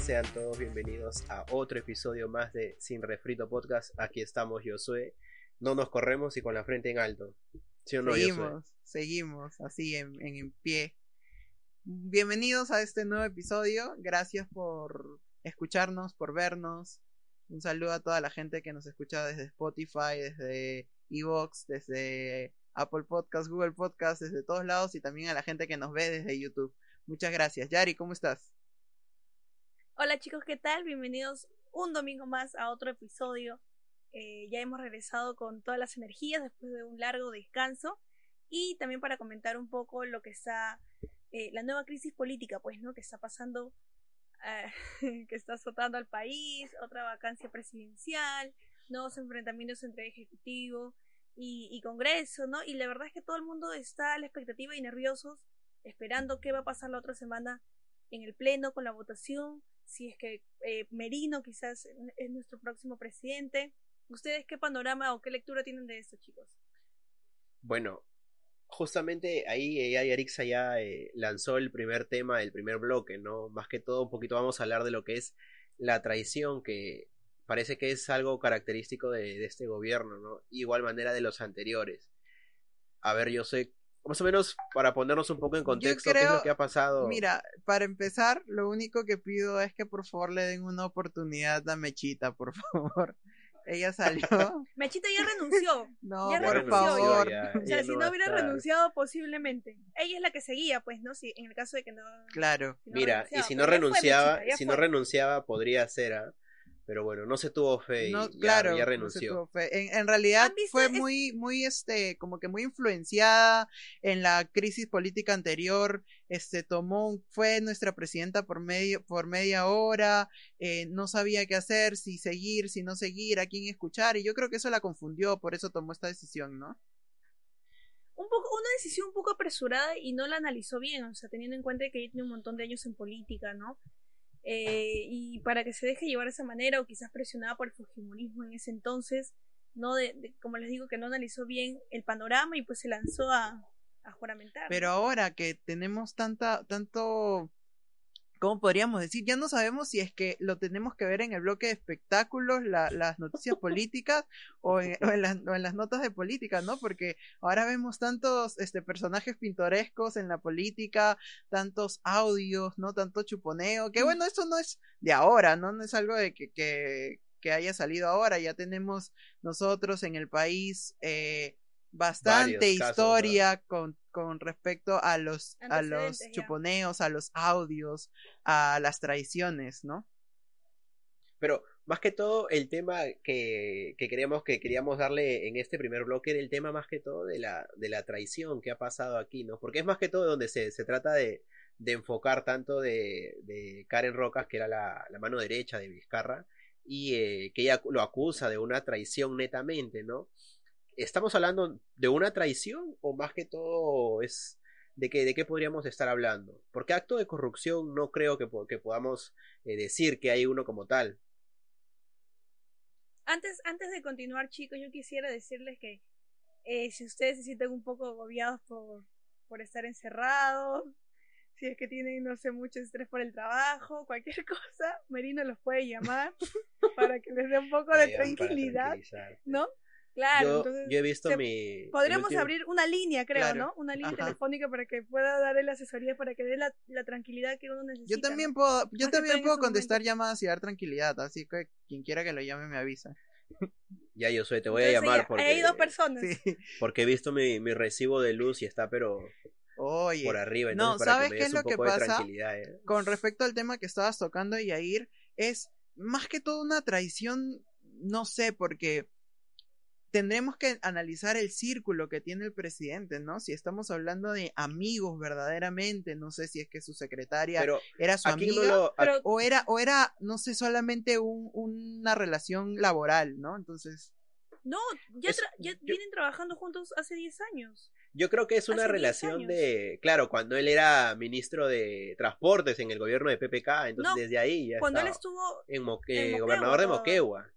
Sean todos bienvenidos a otro episodio más de Sin Refrito Podcast. Aquí estamos, Josué. No nos corremos y con la frente en alto. ¿Sí o no, seguimos, seguimos así en, en pie. Bienvenidos a este nuevo episodio. Gracias por escucharnos, por vernos. Un saludo a toda la gente que nos escucha desde Spotify, desde Evox, desde Apple Podcast, Google Podcast, desde todos lados y también a la gente que nos ve desde YouTube. Muchas gracias. Yari, ¿cómo estás? Hola chicos, ¿qué tal? Bienvenidos un domingo más a otro episodio. Eh, ya hemos regresado con todas las energías después de un largo descanso y también para comentar un poco lo que está, eh, la nueva crisis política, pues, ¿no? Que está pasando, eh, que está azotando al país, otra vacancia presidencial, nuevos enfrentamientos entre Ejecutivo y, y Congreso, ¿no? Y la verdad es que todo el mundo está a la expectativa y nerviosos, esperando qué va a pasar la otra semana en el Pleno con la votación si es que eh, Merino quizás es nuestro próximo presidente. ¿Ustedes qué panorama o qué lectura tienen de esto, chicos? Bueno, justamente ahí Arixa ya eh, lanzó el primer tema, el primer bloque, ¿no? Más que todo, un poquito vamos a hablar de lo que es la traición, que parece que es algo característico de, de este gobierno, ¿no? Igual manera de los anteriores. A ver, yo sé más o menos para ponernos un poco en contexto qué es lo que ha pasado. Mira, para empezar, lo único que pido es que por favor le den una oportunidad a Mechita, por favor. Ella salió. Mechita ya renunció. No, por favor. o sea, si no hubiera renunciado, posiblemente. Ella es la que seguía, pues, ¿no? Si, en el caso de que no. Claro. Mira, y si no renunciaba, si no renunciaba, podría ser, ¿ah? Pero bueno, no se tuvo fe y claro, ya, renunció. En, realidad fue muy, muy, este, como que muy influenciada en la crisis política anterior. Este tomó, fue nuestra presidenta por medio, por media hora, eh, no sabía qué hacer, si seguir, si no seguir, a quién escuchar, y yo creo que eso la confundió, por eso tomó esta decisión, ¿no? Un poco, una decisión un poco apresurada y no la analizó bien, o sea, teniendo en cuenta que ella tiene un montón de años en política, ¿no? Eh, y para que se deje llevar de esa manera o quizás presionada por el fujimorismo en ese entonces, no de, como les digo que no analizó bien el panorama y pues se lanzó a, a juramentar. Pero ahora que tenemos tanta tanto ¿cómo podríamos decir? Ya no sabemos si es que lo tenemos que ver en el bloque de espectáculos, las noticias políticas o en, las, notas de política, ¿no? Porque ahora vemos tantos este, personajes pintorescos en la política, tantos audios, ¿no? Tanto chuponeo, que bueno, eso no es de ahora, ¿no? No es algo de que, que, que haya salido ahora, ya tenemos nosotros en el país eh, bastante historia con, con, respecto a los, a los chuponeos, a los audios, a las traiciones, ¿no? Pero más que todo el tema que, que queríamos que queríamos darle en este primer bloque era el tema más que todo de la, de la traición que ha pasado aquí, ¿no? Porque es más que todo donde se, se trata de, de enfocar tanto de, de Karen Rocas, que era la, la mano derecha de Vizcarra, y eh, que ella lo acusa de una traición netamente, ¿no? ¿Estamos hablando de una traición o más que todo es de qué, de qué podríamos estar hablando? Porque acto de corrupción no creo que, que podamos eh, decir que hay uno como tal. Antes, antes de continuar, chicos, yo quisiera decirles que eh, si ustedes se sienten un poco agobiados por, por estar encerrados, si es que tienen, no sé, mucho estrés por el trabajo, cualquier cosa, Merino los puede llamar para que les dé un poco de tranquilidad, ¿no? Claro, yo, entonces yo he visto mi. Podríamos abrir una línea, creo, ¿no? Una línea telefónica para que pueda darle la asesoría, para que dé la, la tranquilidad que uno necesita. Yo también puedo, yo también puedo contestar llamadas y dar tranquilidad, así que quien quiera que lo llame me avisa. Ya, yo soy, te voy a llamar porque. Hay dos personas. Porque he visto mi, mi recibo de luz y está, pero. Oye, por arriba. no, ¿sabes qué es lo que pasa? ¿eh? Con respecto al tema que estabas tocando, Yair, es más que todo una traición, no sé, porque tendremos que analizar el círculo que tiene el presidente, ¿no? Si estamos hablando de amigos verdaderamente, no sé si es que su secretaria era su amiga o era o era no sé solamente un, una relación laboral, ¿no? Entonces no, ya, vienen trabajando juntos hace 10 años. Yo creo que es una relación de, claro, cuando él era ministro de Transportes en el gobierno de PPK, entonces desde ahí ya cuando él estuvo en, gobernador de Moquegua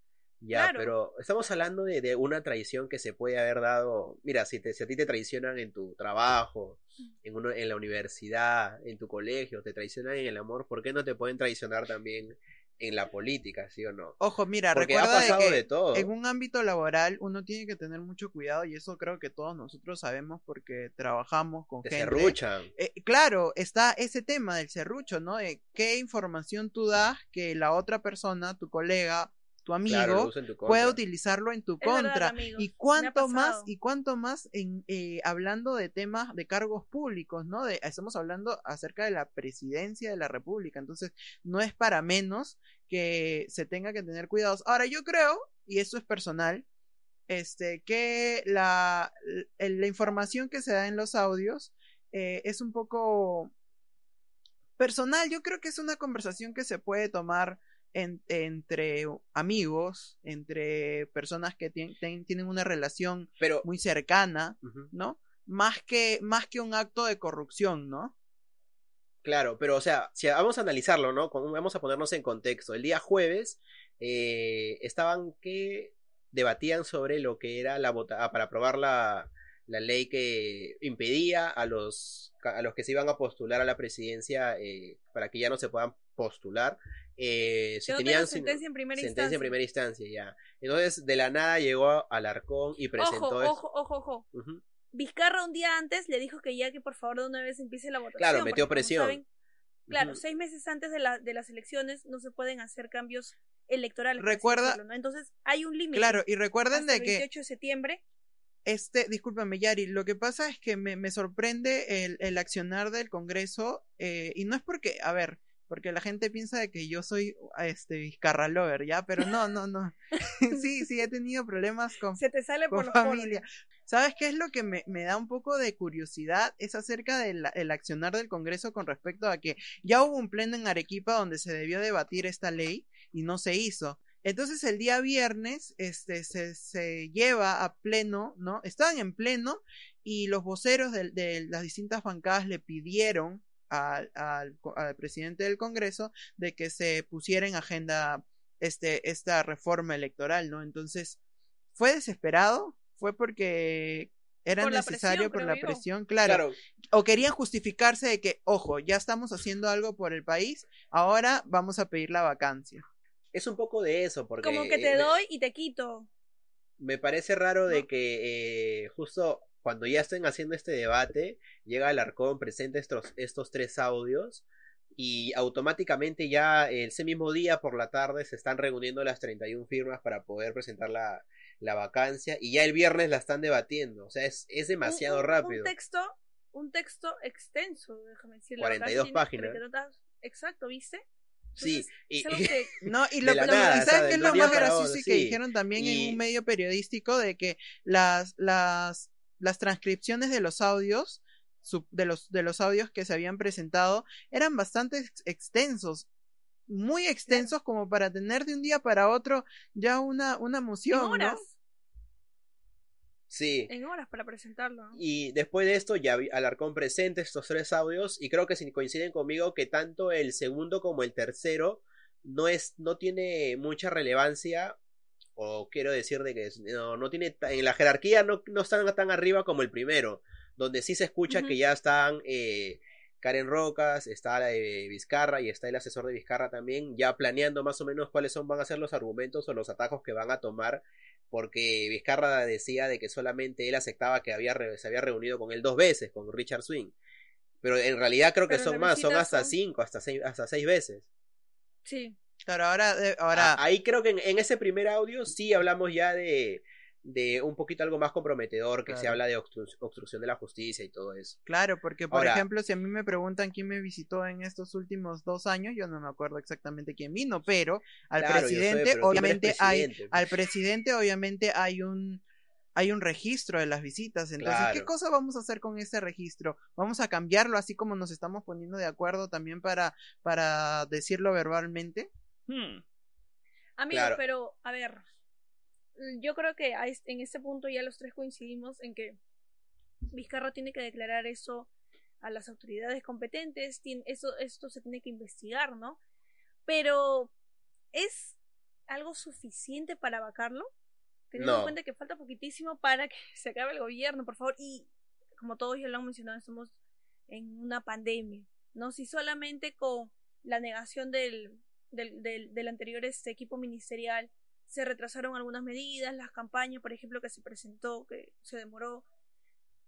Ya, Claro. pero estamos hablando de, de una traición que se puede haber dado. Mira, si, te, si a ti te traicionan en tu trabajo, en, uno, en la universidad, en tu colegio, te traicionan en el amor, ¿por qué no te pueden traicionar también en la política, sí o no? Ojo, mira, Porque ha recuerda de pasado que de todo. en un ámbito laboral uno tiene que tener mucho cuidado y eso creo que todos nosotros sabemos porque trabajamos con Te gente. serruchan. Eh, claro, está ese tema del serrucho, ¿no? De qué información tú das que la otra persona, tu colega, tu amigo, Claro, tu puede contra. utilizarlo en tu Es contra. y cuánto más, y cuánto más en eh, hablando de temas de cargos públicos, ¿no? De, estamos hablando acerca de la presidencia de la República. Entonces, no es para menos que se tenga que tener cuidados. Ahora, yo creo, y eso es personal, este, que la, la, la información que se da en los audios eh, es un poco personal. Yo creo que es una conversación que se puede tomar en, entre amigos, entre personas que tien, ten, tienen una relación Pero, muy cercana. ¿no? Más que, más que un acto de corrupción, ¿no? Claro, pero o sea, si vamos a analizarlo, ¿no? Vamos a ponernos en contexto. El día jueves eh, estaban que debatían sobre lo que era la vota ah, para aprobar la, la ley que impedía a los a los que se iban a postular a la presidencia eh, para que ya no se puedan postular eh, si tenían sentencia en primera sentencia instancia. en primera instancia ya entonces de la nada llegó Alarcón y presentó Ojo, ojo, ojo, ojo. Ujú. Vizcarra un día antes le dijo que ya que por favor de una vez empiece la votación. Claro, metió presión. saben, claro, Ujú. seis meses antes de, la, de las elecciones no se pueden hacer cambios electorales. Recuerda- decirlo, ¿no? Entonces hay un límite. Claro, y recuerden de el que 28 de septiembre. Este, discúlpame, Yari, lo que pasa es que me, me sorprende el, el accionar del Congreso, eh, y no es porque, a ver, porque la gente piensa de que yo soy este Vizcarra lover, ¿ya? Pero no, no, no. sí, sí, he tenido problemas con, Se te sale con por los poros. familia. ¿Sabes qué es lo que me, me da un poco de curiosidad? Es acerca del el accionar del Congreso con respecto a que ya hubo un pleno en Arequipa donde se debió debatir esta ley y no se hizo. Entonces el día viernes este, se, se lleva a pleno, ¿no? Estaban en pleno y los voceros de, de las distintas bancadas le pidieron al, al, al presidente del Congreso de que se pusiera en agenda este, esta reforma electoral, ¿no? Entonces, ¿fue desesperado? ¿Fue porque era Por la necesario presión, por la presión? Claro. claro O querían justificarse de que, ojo, ya estamos haciendo algo por el país, ahora vamos a pedir la vacancia. es un poco de eso porque Como que te eh, doy y te quito. Me parece raro de que eh, justo cuando ya estén haciendo este debate, llega Alarcón, presenta estos, estos tres audios y automáticamente ya ese mismo día por la tarde se están reuniendo las 31 firmas para poder presentar la, la vacancia y ya el viernes la están debatiendo. O sea, es, es demasiado Un- un- rápido. Un texto, un texto extenso, déjame decirlo. 42 Acá páginas. tiene 42 Exacto, ¿viste? Sí, y, que- No, y lo, lo- nada, ¿y o sea, ¿saben qué es lo más gracioso? Y que sí. dijeron también Y- en un medio periodístico de que las, las, las transcripciones de los audios, su- de los, de los audios que se habían presentado, eran bastante ex- extensos. Muy extensos como para tener de un día para otro ya una, una en moción, ¿no? horas, sí. en horas para presentarlo. ¿no? Y después de esto ya vi- Alarcón presenta estos tres audios y creo que si coinciden conmigo que tanto el segundo como el tercero no es no tiene mucha relevancia o quiero decir de que no, no tiene en la jerarquía no, no están tan arriba como el primero donde sí se escucha que ya están eh, Karen Rocas está la de Vizcarra y está el asesor de Vizcarra también ya planeando más o menos cuáles son van a ser los argumentos o los atajos que van a tomar porque Vizcarra decía de que solamente él aceptaba que había re- se había reunido con él dos veces, con Richard Swing. Pero en realidad creo que Pero son más, son hasta son- cinco, hasta seis, hasta seis veces. Sí. Claro, ahora, Ah, ahí creo que en, en ese primer audio sí hablamos ya de, de un poquito algo más comprometedor, que se habla de obstru- obstrucción de la justicia y todo eso. Claro, porque por Ahora- ejemplo, si a mí me preguntan quién me visitó en estos últimos dos años, yo no me acuerdo exactamente quién vino, pero al Claro, presidente, pero obviamente hay, al presidente obviamente hay un hay un registro de las visitas. Entonces, ¿qué cosa vamos a hacer con ese registro? Vamos a cambiarlo así como nos estamos poniendo de acuerdo también para, para decirlo verbalmente. Hmm. Amigo, Claro. pero a ver, yo creo que en este punto ya los tres coincidimos en que Vizcarra tiene que declarar eso a las autoridades competentes, tiene, eso, esto se tiene que investigar, ¿no? Pero es algo suficiente para vacarlo? Teniendo en cuenta que falta poquitísimo para que se acabe el gobierno, por favor. Y como todos ya lo han mencionado, estamos en una pandemia. No si solamente con la negación del, del, del, anterior este equipo ministerial se retrasaron algunas medidas, las campañas, por ejemplo, que se presentó, que se demoró,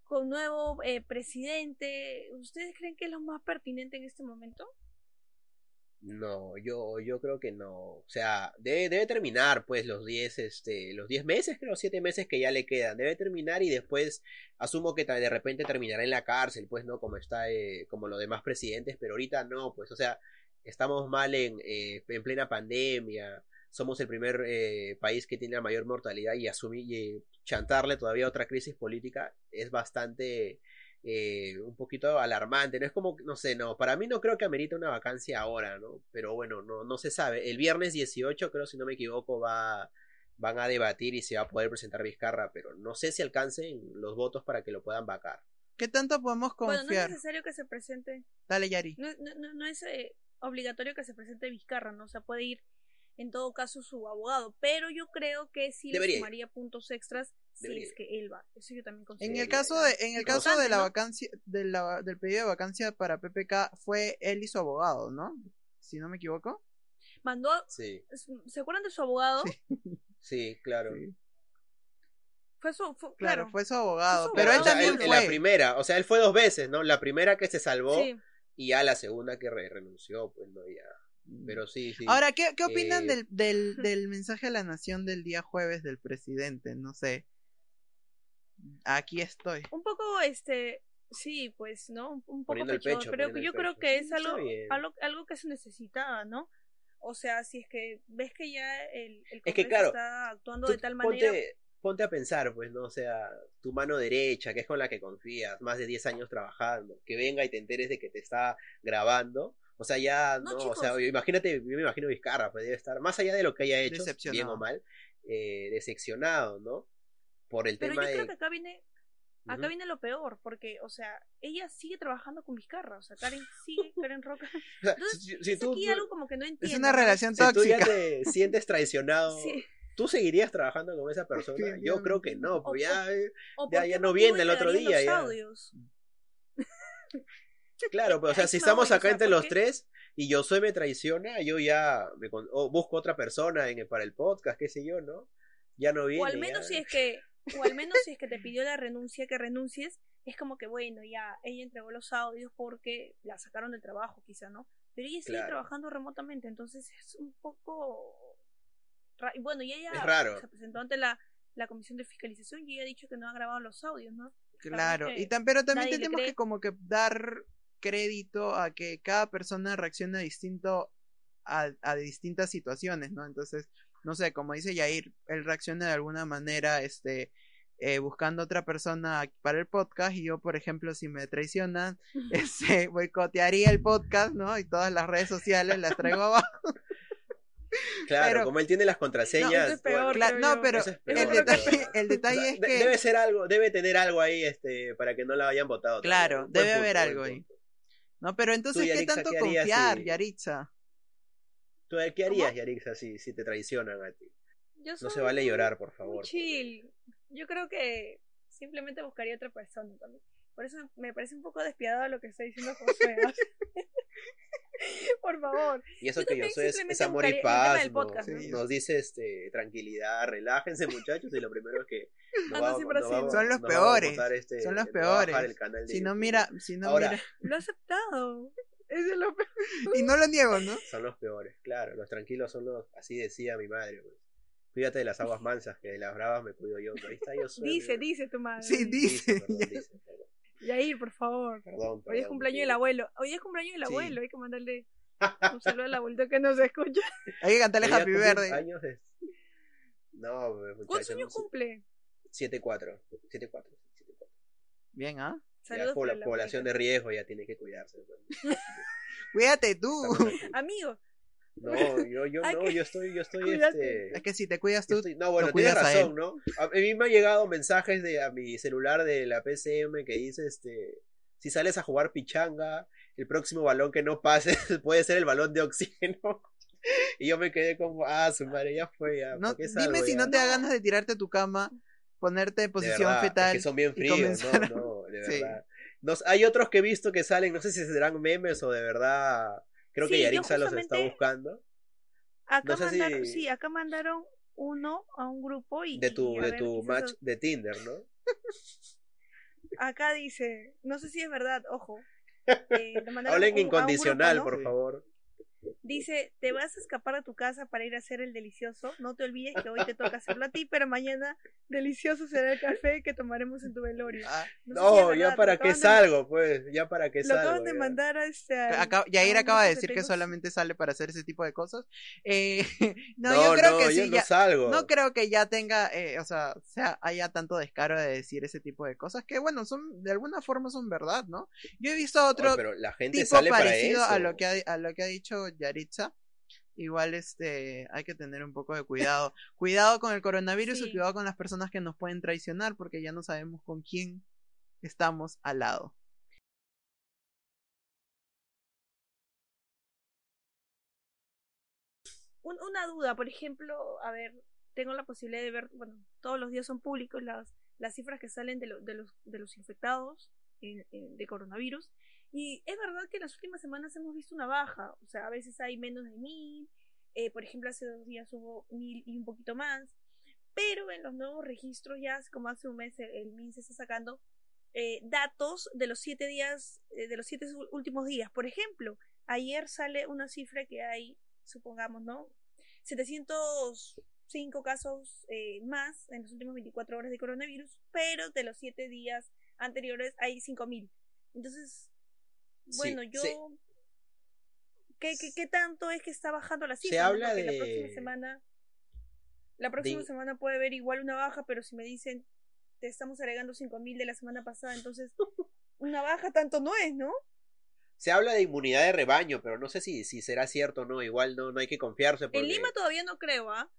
con nuevo eh, presidente, ¿ustedes creen que es lo más pertinente en este momento? No, yo, yo creo que no. O sea, debe, debe terminar pues los 10 este, los 10 meses, creo, 7 meses que ya le quedan. Debe terminar y después asumo que de repente terminará en la cárcel, pues no como está eh, como los demás presidentes, pero ahorita no, pues o sea, estamos mal en, eh, en plena pandemia. Somos el primer eh, país que tiene la mayor mortalidad y asumir y chantarle todavía otra crisis política es bastante eh, un poquito alarmante. No es como, no sé, no, para mí no creo que amerite una vacancia ahora, ¿no? Pero bueno, no, no se sabe. El viernes 18, creo, si no me equivoco, va, van a debatir y se va a poder presentar Vizcarra, pero no sé si alcancen los votos para que lo puedan vacar. ¿Qué tanto podemos Bueno, no es confiar? necesario que se presente, Dale, Yari. no, no, no- no es eh, obligatorio que se presente Vizcarra, ¿no? O sea, puede ir en todo caso su abogado, pero yo creo que sí Debería le sumaría puntos extras si Debería es que él va. Eso yo también considero. En el caso de, en el caso de la ¿no? vacancia, de la- del pedido de vacancia para PPK, fue él y su abogado, ¿no? Si no me equivoco. Mandó, Sí, ¿se acuerdan de su abogado? Sí. sí, claro. Sí. Fue su, fue- Claro, claro, fue su abogado. su pero él O sea, también él- en fue. la primera, o sea, él fue dos veces, ¿no? La primera que se salvó sí. Y ya la segunda que re- renunció, pues no, ya. Pero sí, sí. Ahora, ¿qué, qué opinan Eh, del, del, del mensaje a la nación del día jueves del presidente? No sé. Aquí estoy. un poco este sí pues no un poco pecho, pecho, pero yo creo pecho. que es algo, algo algo que se necesitaba no o sea si es que ves que ya el, el Es que, Congreso claro, está actuando Tú de tal manera Ponte, ponte a pensar, pues, ¿no? O sea, tu mano derecha, que es con la que confías, más de 10 años trabajando, que venga y te enteres de que te está grabando. O sea, ya, No, no, o sea, imagínate, yo me imagino Vizcarra, pues debe estar, más allá de lo que haya hecho, bien o mal, eh, decepcionado, ¿no? Por el pero yo tema creo de... que acá viene acá viene lo peor porque o sea ella sigue trabajando con Vizcarra o sea Karen sigue Karen Roca entonces, si, si es tú, aquí algo como que no entiendo Es una relación si tú ya tóxica. te sientes traicionado, Sí. ¿Tú seguirías trabajando con esa persona? Yo creo que no, pues ya... eh, o Ya- no viene el otro día, los ya. Claro, pero o sea, si estamos acá entre ¿por los tres y yo soy me traiciona, yo ya me con- o busco otra persona en el- para el podcast, qué sé yo, ¿no? Ya no viene. o al menos ya. si es que o al menos si es que te pidió la renuncia que renuncies es como que bueno ya ella entregó los audios porque la sacaron del trabajo quizá no pero ella sigue Claro. trabajando remotamente entonces es un poco bueno y ella raro. se presentó ante la la comisión de fiscalización y ella ha dicho que no ha grabado los audios no Claro, y tam- pero también tenemos que como que dar crédito a que cada persona reacciona distinto a, a distintas situaciones, ¿no? Entonces, no sé, como dice Yair, él reacciona de alguna manera, este, eh, buscando otra persona para el podcast y yo, por ejemplo, si me traicionan, este, boicotearía el podcast, ¿no? Y todas las redes sociales las traigo abajo. Claro, pero- como él tiene las contraseñas. eso es peor, bueno, Cla- creo no, yo. pero es el detalle, el detalle es que... debe ser algo, debe tener algo ahí, este, para que no la hayan votado. Claro. Buen debe haber algo ahí. No, pero entonces, ¿qué Yaritza, tanto ¿qué harías confiar, si- Yaritza? ¿Tú qué harías, Yarixa, si, si te traicionan a ti? Yo No se vale muy- llorar, por favor. chill yo creo que simplemente buscaría otra persona también por eso me parece un poco despiadado lo que está diciendo José. por favor Y eso Yo que yo soy es, amor y paz. del ¿no? podcast, ¿no? Nos dice este tranquilidad, relájense muchachos. Y lo primero es que. Son los peores, este- son los peores. el canal de Si no mira, si no Ahora- mira, lo he aceptado eso es lo peor y no lo niego, ¿no? Son los peores, claro. Los tranquilos son los. Así decía mi madre. pues. Cuídate de las aguas mansas, que de las bravas me cuido yo. Ahí está yo soy. dice dice tu madre Sí, dice. perdón, dice, perdón, Yair por favor perdón, hoy es perdón, cumpleaños del abuelo hoy es cumpleaños del Sí. abuelo hay que mandarle un saludo al abuelito que nos escucha Hay que cantarle Hoy Happy Verde. años de- No, muchachos. ¿cuántos años cumple? 7-4. 7-4. Bien, ¿ah? Ya saludos por el población de riesgo ya tiene que cuidarse. pues. Cuídate tú. Amigo No, yo, yo no, que- yo estoy, yo estoy, Cuídate. este. Es que si te cuidas tú, estoy- no, bueno, tienes a razón, ¿no? A mí me han llegado mensajes de a mi celular de la PCM que dice, este, si sales a jugar pichanga, el próximo balón que no pases puede ser el balón de oxígeno. Y yo me quedé como, ah, su madre, ya fue, ya. No, ¿por qué dime salgo si ya? no te da ganas de tirarte a tu cama, ponerte en De posición verdad, es fetal. que son bien fríos, a- no, no, de Sí. verdad. Nos, hay otros que he visto que salen, no sé si serán memes o de verdad. Creo que Sí, Yarixa los está buscando. Acá No sé si- mandaron, sí, acá mandaron uno a un grupo y De tu, de ver, tu match de Tinder, ¿no? Acá dice, no sé si es verdad, ojo. eh, Hablen incondicional, grupo, ¿no? por favor. Dice, te vas a escapar a tu casa para ir a hacer el delicioso. No te olvides que hoy te toca hacerlo a ti, pero mañana delicioso será el café que tomaremos en tu velorio. Ah, No, sé si No, es ya para lo qué acaban de- salgo, pues, ya para qué Lo salgo. acaban de mandar a este. al- acá- a Yair acaba de decir que solamente sale para hacer ese tipo de cosas. Eh, no, No, yo creo no, que sí, no ya, salgo. no creo que ya tenga, eh, o sea, sea, haya tanto descaro de decir ese tipo de cosas que, bueno, son, de alguna forma son verdad, ¿no? Yo he visto Oye, otro pero la gente tipo sale para parecido eso. a lo que ha, a lo que ha dicho Igual este hay que tener un poco de cuidado. cuidado con el coronavirus Sí. y cuidado con las personas que nos pueden traicionar porque ya no sabemos con quién estamos al lado. Un- una duda, por ejemplo, a ver, tengo la posibilidad de ver, bueno, todos los días son públicos las, las cifras que salen de, lo- de, los, de los infectados en- en- de coronavirus. Y es verdad que en las últimas semanas hemos visto una baja, o sea, a veces hay menos de mil, eh, por ejemplo, hace dos días hubo mil y un poquito más, pero en los nuevos registros ya, como hace un mes el, el MINSA está sacando eh, datos de los siete días, eh, de los siete últimos días. Por ejemplo, ayer sale una cifra que hay, supongamos, ¿no? 705 casos eh, más en las últimas 24 horas de coronavirus, pero de los siete días anteriores hay 5000. Entonces, Sí, bueno, yo. sí. ¿Qué, qué, qué tanto es que está bajando la Se cifra? no? habla Porque de- la próxima semana. La próxima de- semana puede haber igual una baja, pero si me dicen te estamos agregando 5000 de la semana pasada, entonces una baja tanto no es, ¿no? Se habla de inmunidad de rebaño, pero no sé si, si será cierto o no. Igual no, no hay que confiarse. Porque En Lima todavía no creo, ¿ah?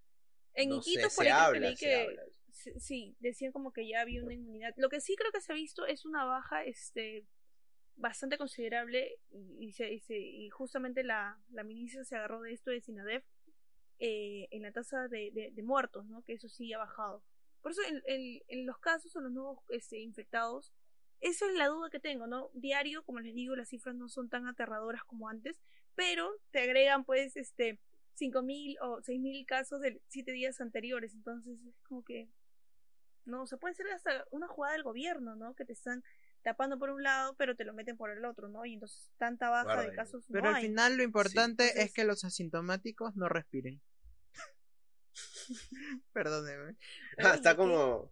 En no sé, Iquitos por se habla, se que sí, sí, decían como que ya había una inmunidad. Lo que sí creo que se ha visto es una baja este bastante considerable y, se, y, se- y justamente la, la ministra se agarró de esto de Sinadef eh, en la tasa de, de- muertos, ¿no? Que eso sí ha bajado. Por eso en, en- los casos o los nuevos este, infectados, esa es la duda que tengo, ¿no? Diario, como les digo, las cifras no son tan aterradoras como antes, pero te agregan pues este 5.000 o 6.000 casos de siete días anteriores, entonces es como que no, se puede ser hasta una jugada del gobierno, ¿no? Que te están tapando por un lado, pero te lo meten por el otro, ¿no? Y entonces tanta baja Guarda de casos Pero no al hay. final lo importante entonces- es que los asintomáticos no respiren. Perdóneme. Ah, está como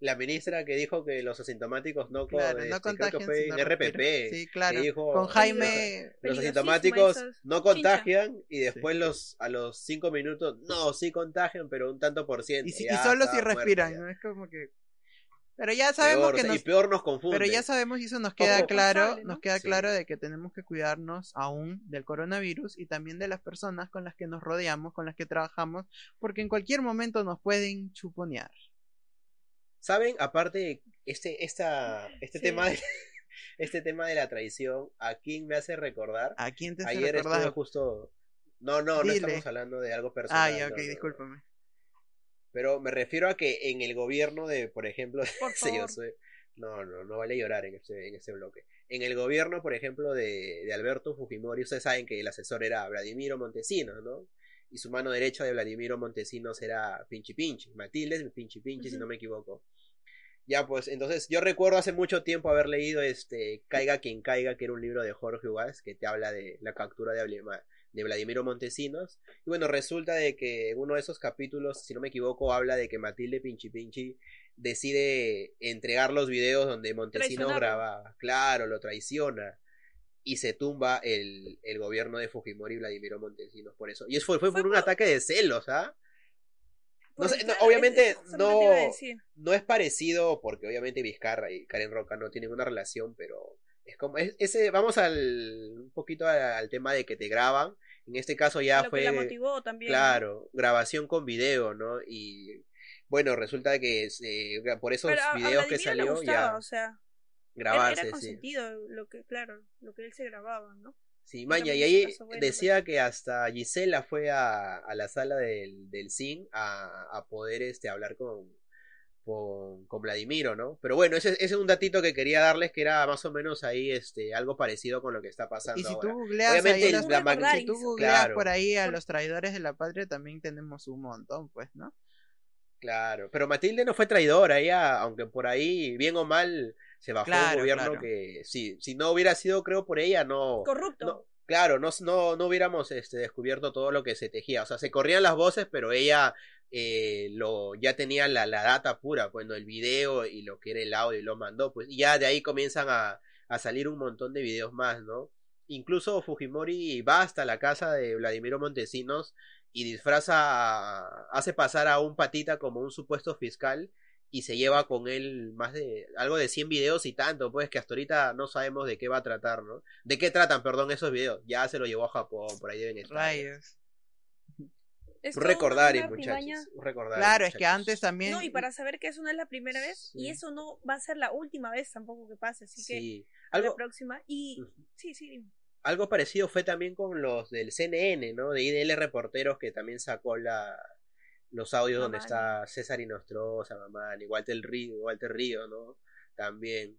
la ministra que dijo que los asintomáticos no, Claro, este, no creo que contagian fue RPP. Sí, claro. que dijo, Con Jaime los asintomáticos no contagian y después los a los cinco minutos no sí contagian pero un tanto por ciento y, si- y solo si respiran. ¿no? Es como que pero ya sabemos Peor, que nos y peor nos confunde Pero ya sabemos y eso nos queda Ojo. claro, nos queda Sí. claro de que tenemos que cuidarnos aún del coronavirus y también de las personas con las que nos rodeamos, con las que trabajamos, porque en cualquier momento nos pueden chuponear. saben aparte este esta este Sí. tema de, este tema de la traición a quién me hace recordar ¿A quién te hace ayer recordar? estuve justo no no no estamos hablando de algo personal ya, ok, no, no, no. discúlpame. Pero me refiero a que en el gobierno de por ejemplo Por Sí, yo favor. soy- No, no, no vale llorar en este, en este bloque. En el gobierno, por ejemplo, de, de Alberto Fujimori, ustedes saben que el asesor era Vladimiro Montesinos, ¿no? Y su mano derecha de Vladimiro Montesinos era Pinchi Pinchi. Matilde Pinchi Pinchi, si no me equivoco. Ya, pues, entonces, yo recuerdo hace mucho tiempo haber leído este Caiga quien caiga, que era un libro de Jorge Ugaz, que te habla de la captura de, Vladima- de Vladimiro Montesinos. Y bueno, resulta de que en uno de esos capítulos, si no me equivoco, habla de que Matilde Pinchi Pinchi decide entregar los videos donde Montesinos grababa. Claro, lo traiciona. Y se tumba el, el gobierno de Fujimori y Vladimiro Montesinos por eso. Y eso fue, fue Fue por un por- ataque de celos, ¿ah? No sé, no, obviamente es- no, no es parecido porque obviamente Vizcarra y Karen Roca no tienen una relación, pero es como es, ese vamos al un poquito al, al tema de que te graban. En este caso ya lo fue que la motivó también. claro, grabación con video, ¿no? Y bueno, resulta que eh, por esos Pero a- a videos que Vladimiro le salió gustaba, ya o sea, grabarse, era sí. consentido lo que, claro, lo que él se grababa, ¿no? Sí, maña, y ahí bueno, decía que hasta Gisela fue a, a la sala del, del CIN a, a poder este, hablar con, con, con Vladimiro, ¿no? Pero bueno, ese, ese es un datito que quería darles que era más o menos ahí este, algo parecido con lo que está pasando Y si ahora. tú googleas, Obviamente ahí la si tú googleas claro. por ahí a los traidores de la patria, también tenemos un montón, pues, ¿no? Claro, pero Matilde no fue traidora, ella, aunque por ahí, bien o mal, se bajó Claro, un gobierno claro. que, sí, si no hubiera sido, creo, por ella, no, Corrupto. no claro, no, no, no hubiéramos este, descubierto todo lo que se tejía, o sea, se corrían las voces, pero ella eh, lo, ya tenía la, la data pura, bueno, el video y lo que era el audio y lo mandó, pues, ya de ahí comienzan a, a salir un montón de videos más, ¿no? Incluso Fujimori va hasta la casa de Vladimiro Montesinos y disfraza, hace pasar a un patita como un supuesto fiscal y se lleva con él más de algo de 100 videos y tanto, pues que hasta ahorita no sabemos de qué va a tratar, ¿no? ¿De qué tratan, perdón, esos videos? Ya se lo llevó a Japón, por ahí deben estar. Rayos. Es recordar, una muchachos. recordar. Claro, es que antes también. No, y para saber que eso no es la primera vez, Sí. y eso no va a ser la última vez tampoco que pase, así que Sí. la Algo, próxima. Y sí, sí, dime. algo parecido fue también con los del CNN, ¿no? De IDL Reporteros que también sacó la los audios donde está César Inostroza, Mamani, Walter Río, Walter Río, ¿no? También.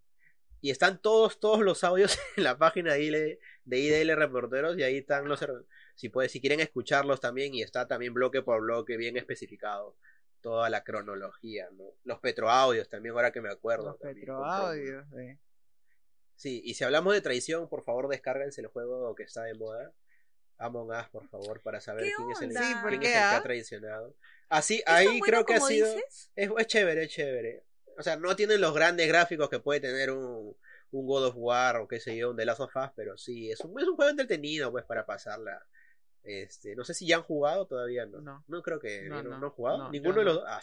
Y están todos, todos los audios en la página de IDL, de IDL Reporteros y ahí están los si puede, si quieren escucharlos también y está también bloque por bloque bien especificado toda la cronología, ¿no? Los petroaudios también ahora que me acuerdo. Los también, petroaudios, eh. Sí, y si hablamos de traición, por favor descárguense el juego que está de moda. Among Us, por favor, para saber ¿Qué quién es el? Sí, quién ¿por es el que ah? ha traicionado. Así, ¿Es ahí bueno creo que ha sido. Es, es chévere, es chévere. O sea, no tienen los grandes gráficos que puede tener un, un God of War o qué sé yo, un The Last of Us, pero sí, es un, es un juego entretenido, pues, para pasarla. Este, no sé si ya han jugado todavía, ¿no? No. creo que No, no, no, han jugado. no, Ninguno de los dos. Ah,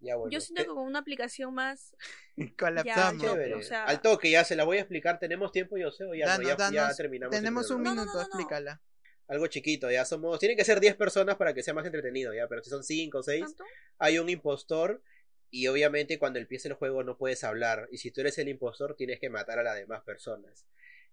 ya bueno. Yo siento que con una aplicación más. Colapsamos. Ya, chévere. o sea- Al toque, ya se la voy a explicar. ¿Tenemos tiempo, yo sé, o ya, no? Danos, ya, ya danos. terminamos. el Tenemos un programa. No, no, minuto, no, no, no. explícala. algo chiquito, ya somos, tienen que ser 10 personas para que sea más entretenido, ya, pero si son 5 o 6, ¿Tanto? hay un impostor y obviamente cuando empiece el juego no puedes hablar y si tú eres el impostor tienes que matar a las demás personas.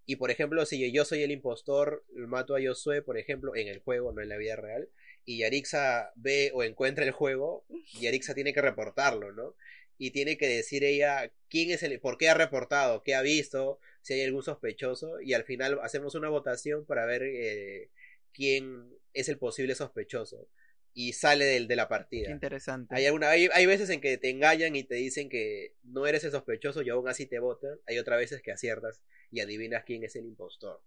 Y por ejemplo, si yo soy el impostor, mato a Josué, por ejemplo, en el juego, no en la vida real, y Yarixa ve o encuentra el juego, Yarixa tiene que reportarlo, ¿no? Y tiene que decir ella quién es el, por qué ha reportado, qué ha visto, si hay algún sospechoso, y al final hacemos una votación para ver eh, quién es el posible sospechoso. Y sale del, de la partida. Qué interesante. Hay, alguna, hay, hay veces en que te engañan y te dicen que no eres el sospechoso y aún así te votan. Hay otras veces que aciertas y adivinas quién es el impostor.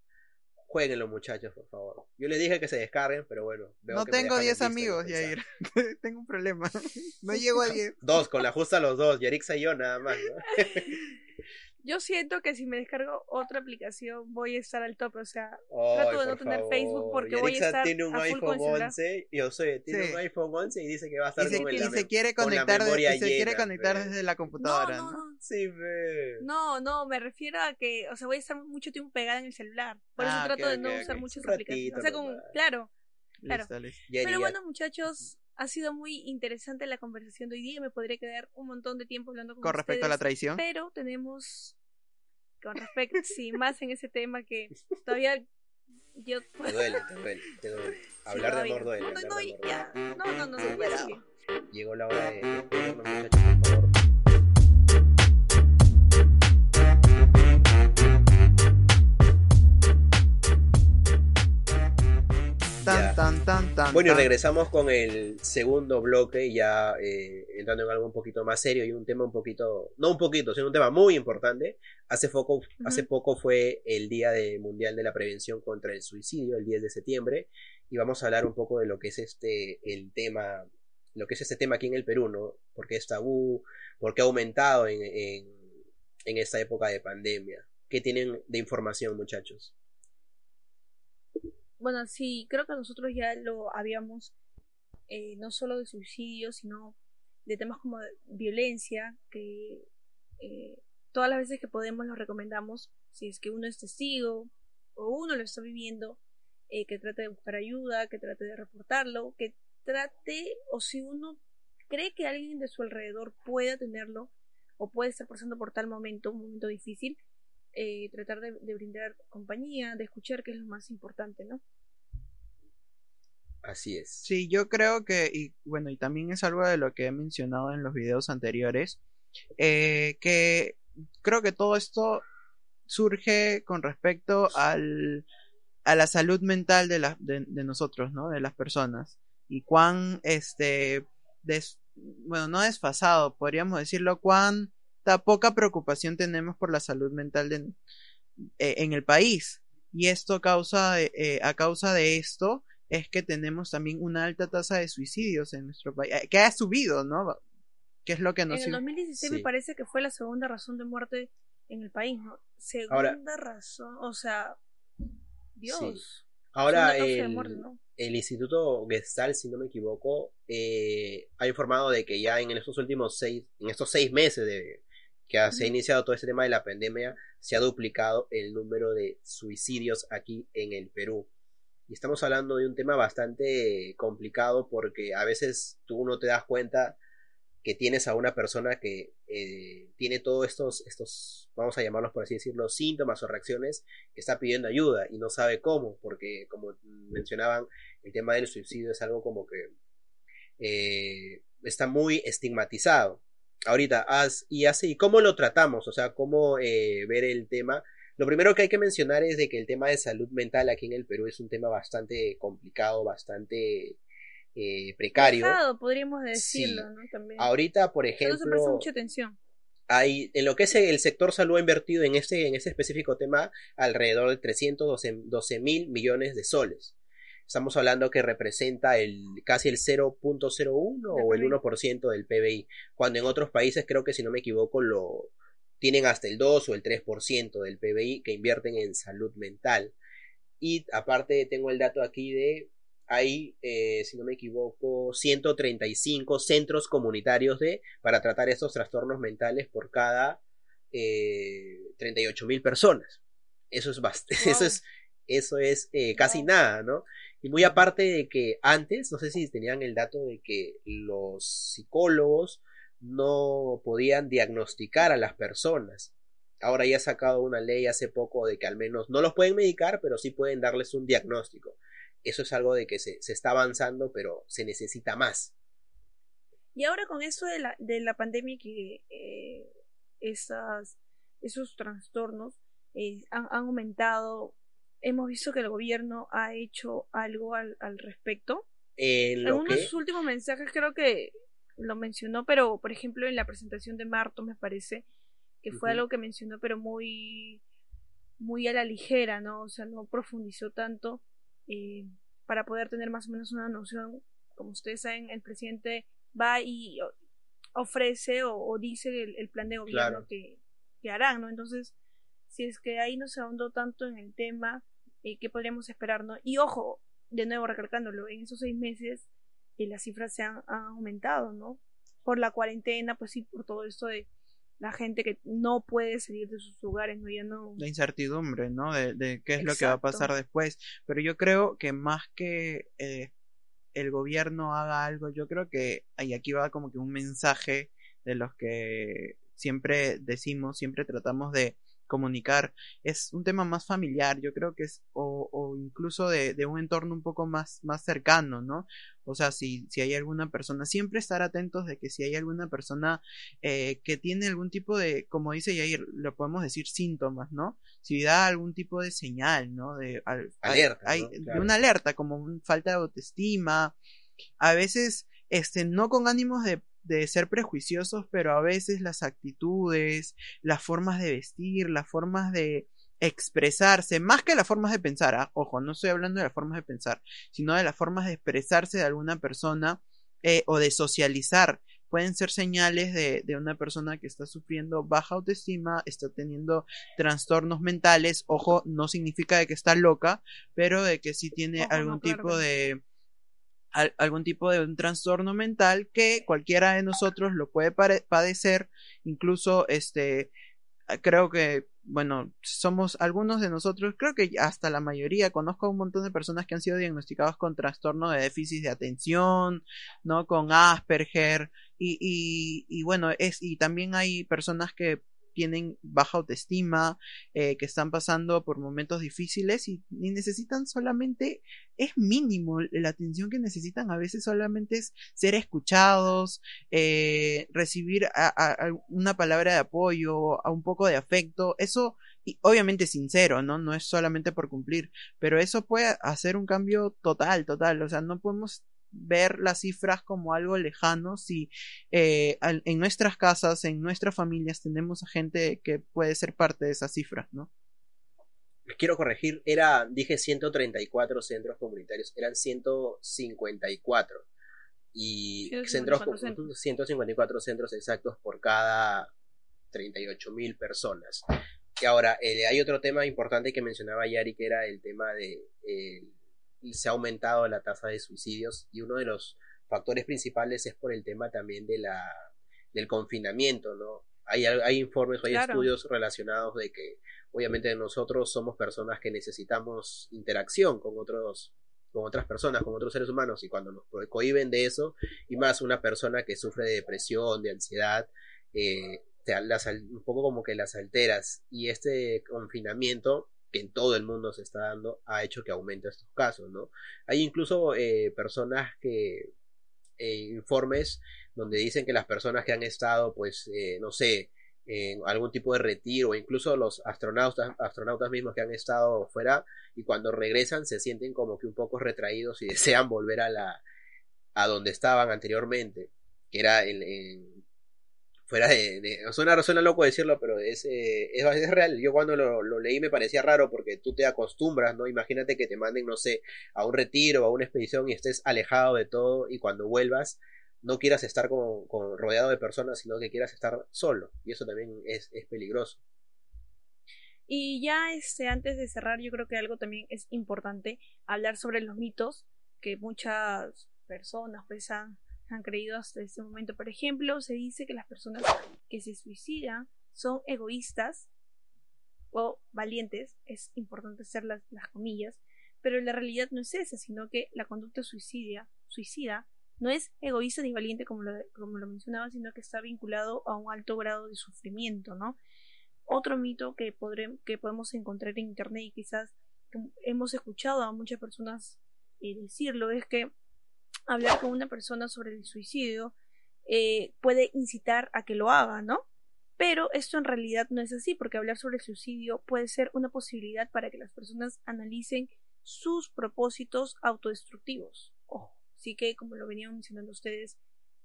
Jueguenlo, muchachos, por favor. Yo les dije que se descarguen, pero bueno. veo no que tengo dejan en 10 visto y no amigos. Yair. tengo un problema. No llego a 10. Dos, con la justa los dos. Yerixa y yo nada más. ¿no? Yo siento que si me descargo otra aplicación voy a estar al tope. O sea, Trato de no tener favor. Facebook porque voy a estar tiene un a full iPhone el celular. 11. Yo soy, tiene Sí. un iPhone 11 y dice que va a estar Y se, con y se quiere con la conectar, de- y se quiere conectar desde la computadora, no, ¿no? no. Sí, ve. No, no, me refiero a que, o sea, voy a estar mucho tiempo pegada en el celular. Por eso Ah, trato de no usar muchas Un aplicaciones. O sea, ratito nomás. claro. Claro. Listo, listo. Yeri, Pero bueno, muchachos, ha sido muy interesante la conversación de hoy día. Me podría quedar un montón de tiempo hablando con, Con respecto a la traición. Pero tenemos, con respecto, sí, más en ese tema que todavía yo... Te duele, te duele, te duele. Hablar de amor duele. No, no. No, no, no, no, Superado. ya sigue. Llegó la hora de Tan, tan, tan. Bueno, y regresamos con el segundo bloque, ya eh, entrando en algo un poquito más serio y un tema un poquito, no un poquito, sino un tema muy importante. Hace poco, hace poco fue el Día de Mundial de la Prevención contra el Suicidio, el 10 de septiembre, y vamos a hablar un poco de lo que es este, el tema, lo que es este tema aquí en el Perú, ¿no? Porque es tabú, porque ha aumentado en, en, en esta época de pandemia. ¿Qué tienen de información, muchachos? Bueno, sí, creo que nosotros ya lo habíamos, eh, no solo de suicidio, sino de temas como violencia, que eh, todas las veces que podemos lo recomendamos, si es que uno es testigo o uno lo está viviendo, eh, que trate de buscar ayuda, que trate de reportarlo, que trate, o si uno cree que alguien de su alrededor pueda tenerlo o puede estar pasando por tal momento, un momento difícil, eh, tratar de, de brindar compañía, de escuchar, que es lo más importante, ¿no? Así es. Sí, yo creo que, y bueno, y también es algo de lo que he mencionado en los videos anteriores, eh, que creo que todo esto surge con respecto al, a la salud mental de, la, de, de nosotros, ¿no? De las personas. Y cuán, este, des, bueno, no desfasado, podríamos decirlo, cuánta poca preocupación tenemos por la salud mental de, eh, en el país. Y esto causa, eh, a causa de esto, es que tenemos también una alta tasa de suicidios en nuestro país, eh, que ha subido, ¿no? Que es lo que nos... En el 2016 Sí. me parece que fue la segunda razón de muerte en el país, ¿no? Segunda Ahora- razón, o sea, Dios. Ahora el, muerte, ¿no? el Instituto Gestalt, si no me equivoco, eh, ha informado de que ya en estos últimos seis, en estos seis meses de que se ha iniciado todo este tema de la pandemia, se ha duplicado el número de suicidios aquí en el Perú. Y estamos hablando de un tema bastante complicado porque a veces tú no te das cuenta que tienes a una persona que eh, tiene todos estos, estos, vamos a llamarlos por así decirlo, síntomas o reacciones, que está pidiendo ayuda y no sabe cómo, porque como mencionaban, el tema del suicidio es algo como que eh, está muy estigmatizado. Ahorita, as- y así, ¿cómo lo tratamos? O sea, ¿cómo eh, ver el tema? Lo primero que hay que mencionar es de que el tema de salud mental aquí en el Perú es un tema bastante complicado, bastante eh, precario. Podríamos Sí. decirlo, ¿no? También. Ahorita, por ejemplo, mucha atención. hay, en lo que es el sector salud ha invertido en este, en este específico tema alrededor de 312 mil millones de soles. Estamos hablando que representa el, casi el 0.01 o el PBI. 1% del PBI, cuando en otros países creo que si no me equivoco lo tienen hasta el 2 o el 3% del PBI que invierten en salud mental. Y aparte tengo el dato aquí de hay, eh, si no me equivoco, 135 centros comunitarios de para tratar estos trastornos mentales por cada eh, 38 mil personas. Eso es bast- Wow. eso es eso es eh, casi Wow. nada, ¿no? Y muy aparte de que antes, no sé si tenían el dato de que los psicólogos no podían diagnosticar a las personas. Ahora ya ha sacado una ley hace poco de que al menos no los pueden medicar, pero sí pueden darles un diagnóstico. Eso es algo de que se, se está avanzando, pero se necesita más. Y ahora con eso de la, de la pandemia que eh, esas, esos trastornos eh, han, han aumentado, hemos visto que el gobierno ha hecho algo al, al respecto. En uno de sus últimos mensajes creo que lo mencionó, pero por ejemplo en la presentación de Marto me parece que fue algo que mencionó, pero muy, muy a la ligera, ¿no? O sea, no profundizó tanto eh, para poder tener más o menos una noción. Como ustedes saben, el presidente va y ofrece o, o dice el, el plan de gobierno Claro. que, que harán, ¿no? Entonces, si es que ahí no se ahondó tanto en el tema, eh, ¿qué podríamos esperar, no? Y ojo, de nuevo recalcándolo, en esos seis meses eh, las cifras se han, han aumentado, ¿no? Por la cuarentena, pues sí, por todo esto de la gente que no puede salir de sus hogares, ¿no? Ya no... la incertidumbre, ¿no? De, de qué es lo que va a pasar después. Pero yo creo que más que eh, el gobierno haga algo, yo creo que y aquí va como que un mensaje de los que siempre decimos, siempre tratamos de comunicar, es un tema más familiar, yo creo que es, o, o incluso de, de un entorno un poco más, más cercano, ¿no? O sea, si, si hay alguna persona, siempre estar atentos de que si hay alguna persona eh, que tiene algún tipo de, como dice Yair, lo podemos decir síntomas, ¿no? Si da algún tipo de señal, ¿no? De al- Alerta, hay- ¿no? de una alerta, como un- falta de autoestima, a veces, este, no con ánimos de, de ser prejuiciosos, pero a veces las actitudes, las formas de vestir, las formas de expresarse, más que las formas de pensar, ¿ah? ojo, no estoy hablando de las formas de pensar, sino de las formas de expresarse de alguna persona eh, o de socializar. Pueden ser señales de, de una persona que está sufriendo baja autoestima, está teniendo trastornos mentales. Ojo, no significa de que está loca, pero de que sí tiene Ojo, no, algún claro tipo que de al- algún tipo de un trastorno mental que cualquiera de nosotros lo puede padecer, incluso este creo que bueno, somos algunos de nosotros, creo que hasta la mayoría, conozco a un montón de personas que han sido diagnosticados con trastorno de déficit de atención, ¿no? Con Asperger, y, y, y bueno, es, y también hay personas que tienen baja autoestima, eh, que están pasando por momentos difíciles y, necesitan solamente, es mínimo la atención que necesitan, a veces solamente es ser escuchados, eh, recibir una palabra de apoyo, a un poco de afecto, eso y obviamente sincero, ¿no? No es solamente por cumplir, pero eso puede hacer un cambio total, total, o sea, no podemos ver las cifras como algo lejano si eh, en nuestras casas, en nuestras familias tenemos a gente que puede ser parte de esas cifras, ¿no? Quiero corregir, era, dije 134 centros comunitarios, eran 154 y centros, 154 centros exactos por cada 38 mil personas. Y ahora, eh, hay otro tema importante que mencionaba Yari, que era el tema de eh, se ha aumentado la tasa de suicidios y uno de los factores principales es por el tema también de la del confinamiento, ¿no? Hay, hay informes, hay estudios relacionados de que obviamente nosotros somos personas que necesitamos interacción con otros con otras personas, con otros seres humanos y cuando nos cohiben de eso y más una persona que sufre de depresión, de ansiedad, eh, un poco como que las alteras y este confinamiento que en todo el mundo se está dando ha hecho que aumente estos casos, ¿no? Hay incluso eh, personas que, eh, informes donde dicen que las personas que han estado, pues, eh, no sé, en algún tipo de retiro, incluso los astronautas, astronautas mismos que han estado fuera y cuando regresan se sienten como que un poco retraídos y desean volver a la a donde estaban anteriormente, que era el, fuera de, suena, suena loco decirlo, pero es, eh, es, real. Yo cuando lo, leí me parecía raro porque tú te acostumbras, ¿no? Imagínate que te manden, no sé, a un retiro, a una expedición y estés alejado de todo y cuando vuelvas no quieras estar con, rodeado de personas, sino que quieras estar solo. Y eso también es, es peligroso. Y ya este, antes de cerrar, yo creo que algo también es importante hablar sobre los mitos que muchas personas pues han han creído hasta este momento. Por ejemplo, se dice que las personas que se suicidan son egoístas o valientes, es importante hacer las, comillas, pero la realidad no es esa, sino que la conducta suicida, no es egoísta ni valiente como lo, como lo mencionaba, sino que está vinculado a un alto grado de sufrimiento, ¿no? Otro mito que, que podemos encontrar en Internet y quizás hemos escuchado a muchas personas eh, decirlo es que hablar con una persona sobre el suicidio eh, puede incitar a que lo haga, ¿no? Pero esto en realidad no es así, porque hablar sobre el suicidio puede ser una posibilidad para que las personas analicen sus propósitos autodestructivos. Ojo, sí que, como lo venían mencionando ustedes,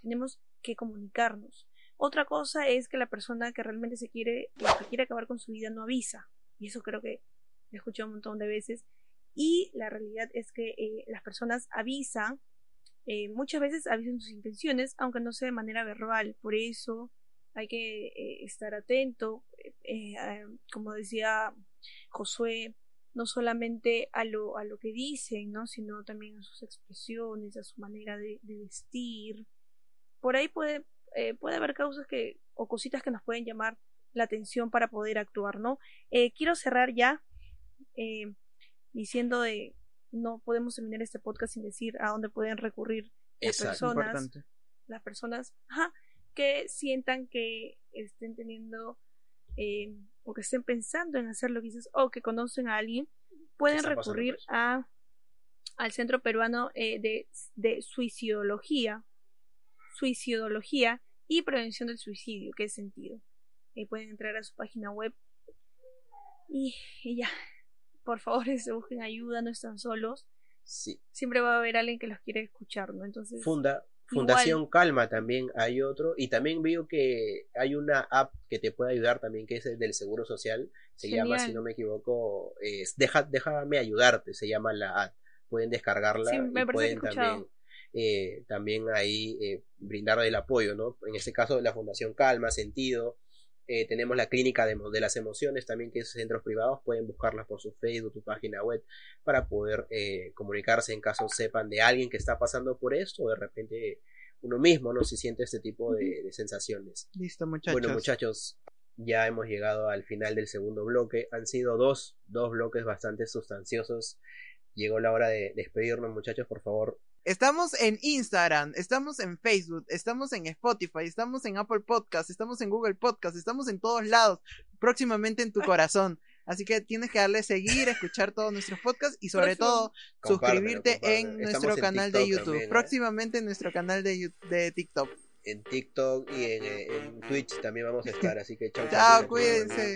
tenemos que comunicarnos. Otra cosa es que la persona que realmente se quiere, que quiere acabar con su vida no avisa. Y eso creo que he escuchado un montón de veces. Y la realidad es que eh, las personas avisan eh, muchas veces avisan sus intenciones, aunque no sea de manera verbal. Por eso hay que eh, estar atento, eh, como decía Josué, no solamente a lo, a lo que dicen, ¿no? sino también a sus expresiones, a su manera de, vestir. Por ahí puede, puede haber causas que, o cositas que nos pueden llamar la atención para poder actuar, ¿no? quiero cerrar ya diciendo de no podemos terminar este podcast sin decir a dónde pueden recurrir las personas, las personas que sientan que estén teniendo eh, o que estén pensando en hacerlo quizás o que conocen a alguien, pueden recurrir a al Centro Peruano eh, de, de Suicidología, Suicidología y Prevención del Suicidio, que es sentido. Eh, pueden entrar a su página web y ya, por favor, se busquen ayuda, no están solos. Sí. Siempre va a haber alguien que los quiere escuchar, ¿no? Entonces. Funda, Fundación Calma también hay otro. Y también veo que hay una app que te puede ayudar también, que es el del Seguro Social. Se llama, si no me equivoco, es Deja, Déjame ayudarte, se llama la app. Pueden descargarla y pueden también. Eh, también ahí eh, brindar el apoyo, ¿no? En este caso, la Fundación Calma, Sentido, eh, tenemos la clínica de, de, las emociones también, que es centros privados. Pueden buscarlas por su Facebook, tu página web, para poder eh, comunicarse en caso sepan de alguien que está pasando por esto o de repente uno mismo no se siente este tipo de, sensaciones. Listo, muchachos. Bueno, muchachos, ya hemos llegado al final del segundo bloque. Han sido dos, dos bloques bastante sustanciosos. Llegó la hora de despedirnos, muchachos. Por favor, Estamos en Instagram, estamos en Facebook, estamos en Spotify, estamos en Apple Podcast, estamos en Google Podcast, estamos en todos lados, próximamente en tu corazón. Así que tienes que darle seguir, escuchar todos nuestros podcasts y sobre todo suscribirte Compártelo, en nuestro en canal de YouTube. también, ¿eh? Próximamente en nuestro canal de, de TikTok. En TikTok y en, eh, en Twitch también vamos a estar, así que chao. Chao, chao, cuídense.